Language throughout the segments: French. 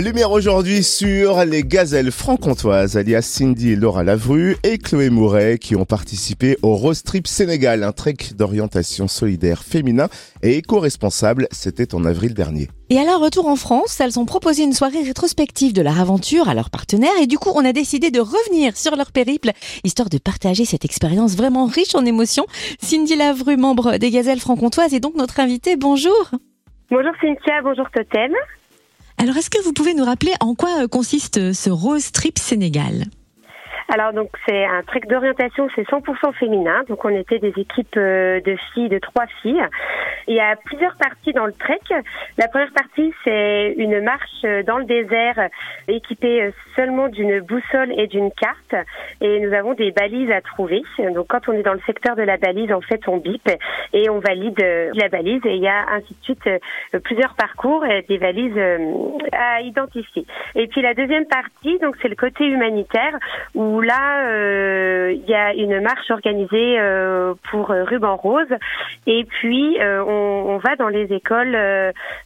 Lumière aujourd'hui sur les gazelles franc-comtoises, alias Cindy et Laura Lavru et Chloé Mouret, qui ont participé au Rose Trip Sénégal, un trek d'orientation solidaire féminin et éco-responsable. C'était en avril dernier. Et à leur retour en France, elles ont proposé une soirée rétrospective de leur aventure à leurs partenaires et du coup, on a décidé de revenir sur leur périple, histoire de partager cette expérience vraiment riche en émotions. Cindy Lavru, membre des gazelles franc-comtoises, est donc notre invitée. Bonjour. Bonjour Cynthia, bonjour Totem. Alors, est-ce que vous pouvez nous rappeler en quoi consiste ce Rose Trip Sénégal? Alors donc c'est un trek d'orientation, c'est 100% féminin. Donc on était des équipes euh, de filles, de trois filles. Il y a plusieurs parties dans le trek. La première partie c'est une marche dans le désert équipée seulement d'une boussole et d'une carte. Et nous avons des balises à trouver. Donc quand on est dans le secteur de la balise, en fait on bip et on valide la balise. Et il y a ainsi de suite euh, plusieurs parcours et des valises euh, à identifier. Et puis la deuxième partie, donc c'est le côté humanitaire où là, euh, il y a une marche organisée euh, pour euh, Ruban Rose. Et puis, on, on, va dans les écoles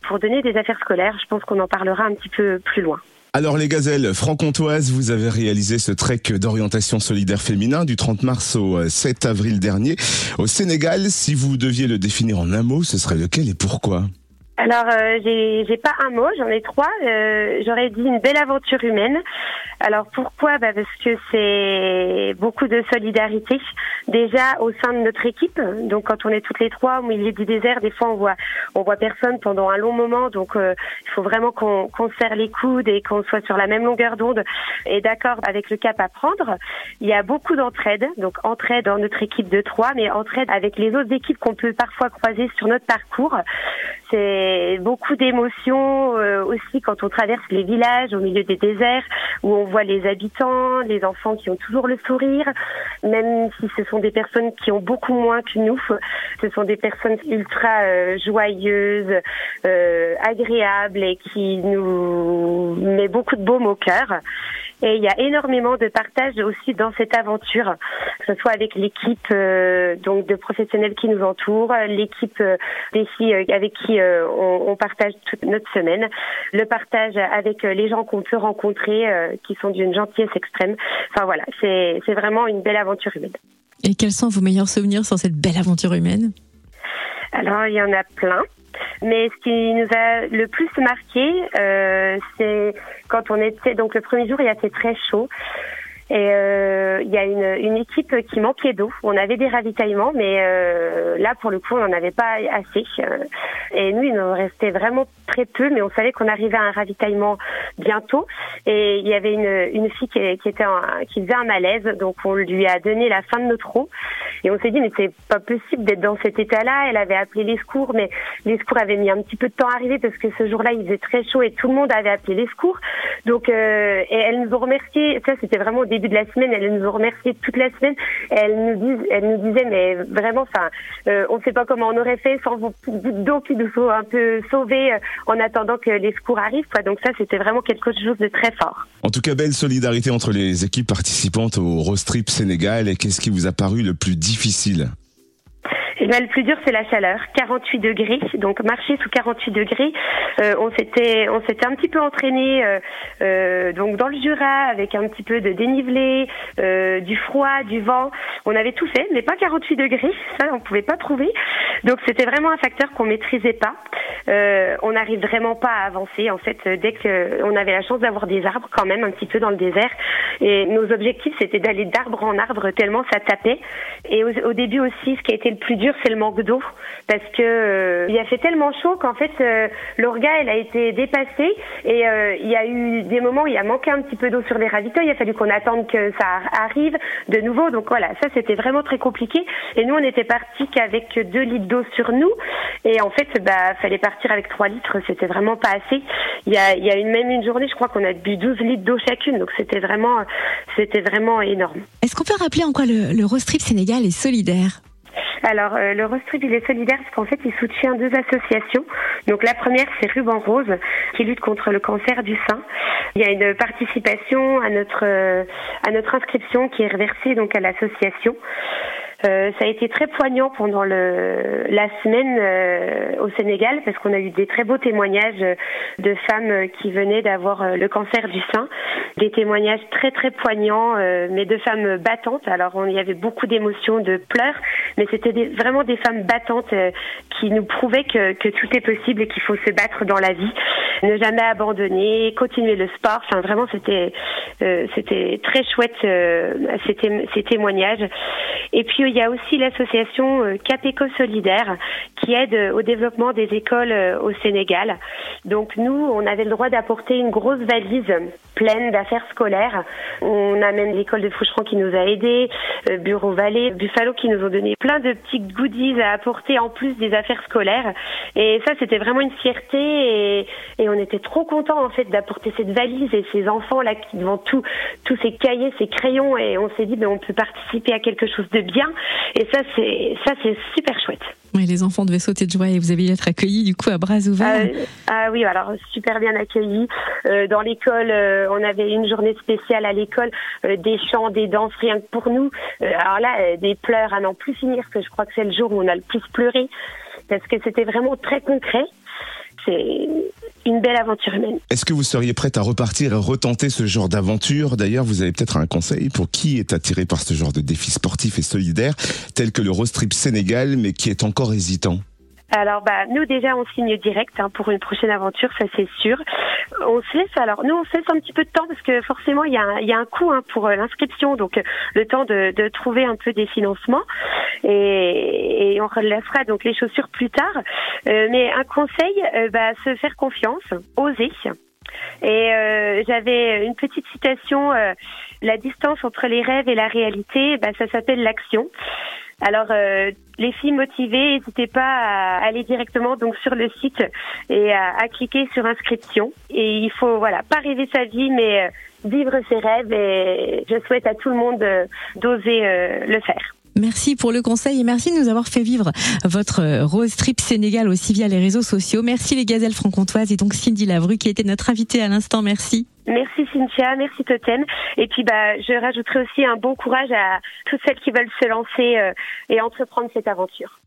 pour donner des affaires scolaires. Je pense qu'on en parlera un petit peu plus loin. Alors les gazelles franc-comtoises, vous avez réalisé ce trek d'orientation solidaire féminin du 30 mars au 7 avril dernier au Sénégal. Si vous deviez le définir en un mot, ce serait lequel et pourquoi? Alors, euh, j'ai pas un mot, j'en ai trois. Euh, J'aurais dit une belle aventure humaine. Alors pourquoi? Bah Parce que c'est beaucoup de solidarité. Déjà au sein de notre équipe. Donc quand on est toutes les trois au milieu du désert, des fois on voit on voit personne pendant un long moment. Donc euh, il faut vraiment qu'on qu'on serre les coudes et qu'on soit sur la même longueur d'onde et d'accord avec le cap à prendre. Il y a beaucoup d'entraide. Donc entraide dans notre équipe de trois, mais entraide avec les autres équipes qu'on peut parfois croiser sur notre parcours. C'est beaucoup d'émotions euh, aussi quand on traverse les villages au milieu des déserts où on voit les habitants, les enfants qui ont toujours le sourire, même si ce sont des personnes qui ont beaucoup moins que nous. Ce sont des personnes ultra euh, joyeuses, euh, agréables et qui nous met beaucoup de baume au cœur. Et il y a énormément de partage aussi dans cette aventure, que ce soit avec l'équipe euh, donc de professionnels qui nous entourent, l'équipe euh, des filles euh, avec qui on, on, partage toute notre semaine, le partage avec les gens qu'on peut rencontrer, qui sont d'une gentillesse extrême. Enfin voilà, c'est vraiment une belle aventure humaine. Et quels sont vos meilleurs souvenirs sur cette belle aventure humaine? Alors il y en a plein. Mais ce qui nous a le plus marqué, euh, c'est quand on était donc le premier jour, il a fait très chaud. Et euh, il y a une, une, équipe qui manquait d'eau. On avait des ravitaillements, mais euh, là, pour le coup, on n'en avait pas assez. Et nous, il nous restait vraiment très peu, mais on savait qu'on arrivait à un ravitaillement bientôt. Et il y avait une, une fille qui, était qui faisait un malaise, donc on lui a donné la fin de notre eau. Et on s'est dit, mais c'est pas possible d'être dans cet état-là. Elle avait appelé les secours, mais les secours avaient mis un petit peu de temps à arriver parce que ce jour-là, il faisait très chaud et tout le monde avait appelé les secours. Donc, euh, et elles nous ont remercié. Ça, c'était vraiment au début de la semaine. Elles nous ont remercié toute la semaine. Elles nous disent, elles nous disaient, mais vraiment, enfin, euh, on ne sait pas comment on aurait fait sans vos d'eau qui nous sont un peu sauvées euh, en attendant que les secours arrivent. Quoi. Donc ça, c'était vraiment quelque chose de très En tout cas, belle solidarité entre les équipes participantes au Rostrip Sénégal. Et qu'est-ce qui vous a paru le plus difficile? Le plus dur, c'est la chaleur, 48 degrés. Donc marcher sous 48 degrés, euh, on s'était on s'était un petit peu entraîné euh, euh, donc dans le Jura avec un petit peu de dénivelé, du froid, du vent. On avait tout fait, mais pas 48 degrés. Ça, on pouvait pas trouver. Donc c'était vraiment un facteur qu'on maîtrisait pas. on n'arrive vraiment pas à avancer. En fait, dès que on avait la chance d'avoir des arbres quand même un petit peu dans le désert, et nos objectifs c'était d'aller d'arbre en arbre tellement ça tapait. Et au, au début aussi, ce qui a été le plus dur c'est le manque d'eau parce que euh, il a fait tellement chaud qu'en fait euh, l'orga elle a été dépassée et euh, il y a eu des moments où il a manqué un petit peu d'eau sur les ravitaux. Il a fallu qu'on attende que ça arrive de nouveau. Donc voilà, ça c'était vraiment très compliqué. Et nous on était partis qu'avec 2 litres d'eau sur nous et en fait bah fallait partir avec 3 litres. C'était vraiment pas assez. Il y a, il y a une, même une journée, je crois qu'on a bu 12 litres d'eau chacune. Donc c'était vraiment c'était vraiment énorme. Est-ce qu'on peut rappeler en quoi le, le Rostrip Sénégal est solidaire? Alors, euh, le Rostrip, il est solidaire parce qu'en fait, il soutient deux associations. Donc, la première, c'est Ruban Rose, qui lutte contre le cancer du sein. Il y a une participation à notre, euh, à notre inscription qui est reversée donc à l'association. Euh, ça a été très poignant pendant le, la semaine euh, au Sénégal parce qu'on a eu des très beaux témoignages de femmes qui venaient d'avoir le cancer du sein, des témoignages très très poignants, mais de femmes battantes. Alors on y avait beaucoup d'émotions, de pleurs, mais c'était vraiment des femmes battantes qui nous prouvaient que, que tout est possible et qu'il faut se battre dans la vie, ne jamais abandonner, continuer le sport. Enfin vraiment c'était c'était très chouette ces, ces témoignages. Et puis il y a aussi l'association euh, Capeco Solidaire qui aide euh, au développement des écoles euh, au Sénégal. Donc nous, on avait le droit d'apporter une grosse valise pleine d'affaires scolaires. On a même l'école de Foucheron qui nous a aidés, Bureau Vallée, Buffalo qui nous ont donné plein de petits goodies à apporter en plus des affaires scolaires. Et ça, c'était vraiment une fierté et, et, on était trop contents en fait d'apporter cette valise et ces enfants là qui devant tout, tous ces cahiers, ces crayons et on s'est dit ben on peut participer à quelque chose de bien et ça, c'est ça, c'est super chouette. Oui, les enfants devaient sauter de joie et vous avez être accueillis du coup à bras ouverts. Euh, ah oui, alors super bien accueillis. Euh, dans l'école, euh, on avait une journée spéciale à l'école, des chants, des danses, rien que pour nous. alors là, des pleurs à n'en plus finir, que je crois que c'est le jour où on a le plus pleuré, parce que c'était vraiment très concret. Une belle aventure humaine. Est-ce que vous seriez prête à repartir et retenter ce genre d'aventure? D'ailleurs, vous avez peut-être un conseil pour qui est attiré par ce genre de défi sportif et solidaire, tel que le Road Trip Sénégal, mais qui est encore hésitant? Alors bah nous déjà on signe direct hein, pour une prochaine aventure, ça c'est sûr. On se laisse alors nous on se laisse un petit peu de temps parce que forcément il y a un, il y a un coût hein, pour euh, l'inscription, donc euh, le temps de, de, trouver un peu des financements et, et on relèvera donc les chaussures plus tard. Euh, mais un conseil, bah, se faire confiance, oser. Et euh, j'avais une petite citation, la distance entre les rêves et la réalité, bah, ça s'appelle l'action. Alors, euh, les filles motivées, n'hésitez pas à aller directement donc sur le site et à, cliquer sur inscription. Et il faut voilà pas rêver sa vie, mais euh, vivre ses rêves. Et je souhaite à tout le monde euh, d'oser le faire. Merci pour le conseil et merci de nous avoir fait vivre votre Rose Trip Sénégal aussi via les réseaux sociaux. Merci les gazelles franc-comtoises et donc Cindy Lavru qui était notre invitée à l'instant. Merci. Merci Cynthia, merci Totem. Et puis bah, je rajouterai aussi un bon courage à toutes celles qui veulent se lancer euh, et entreprendre cette aventure.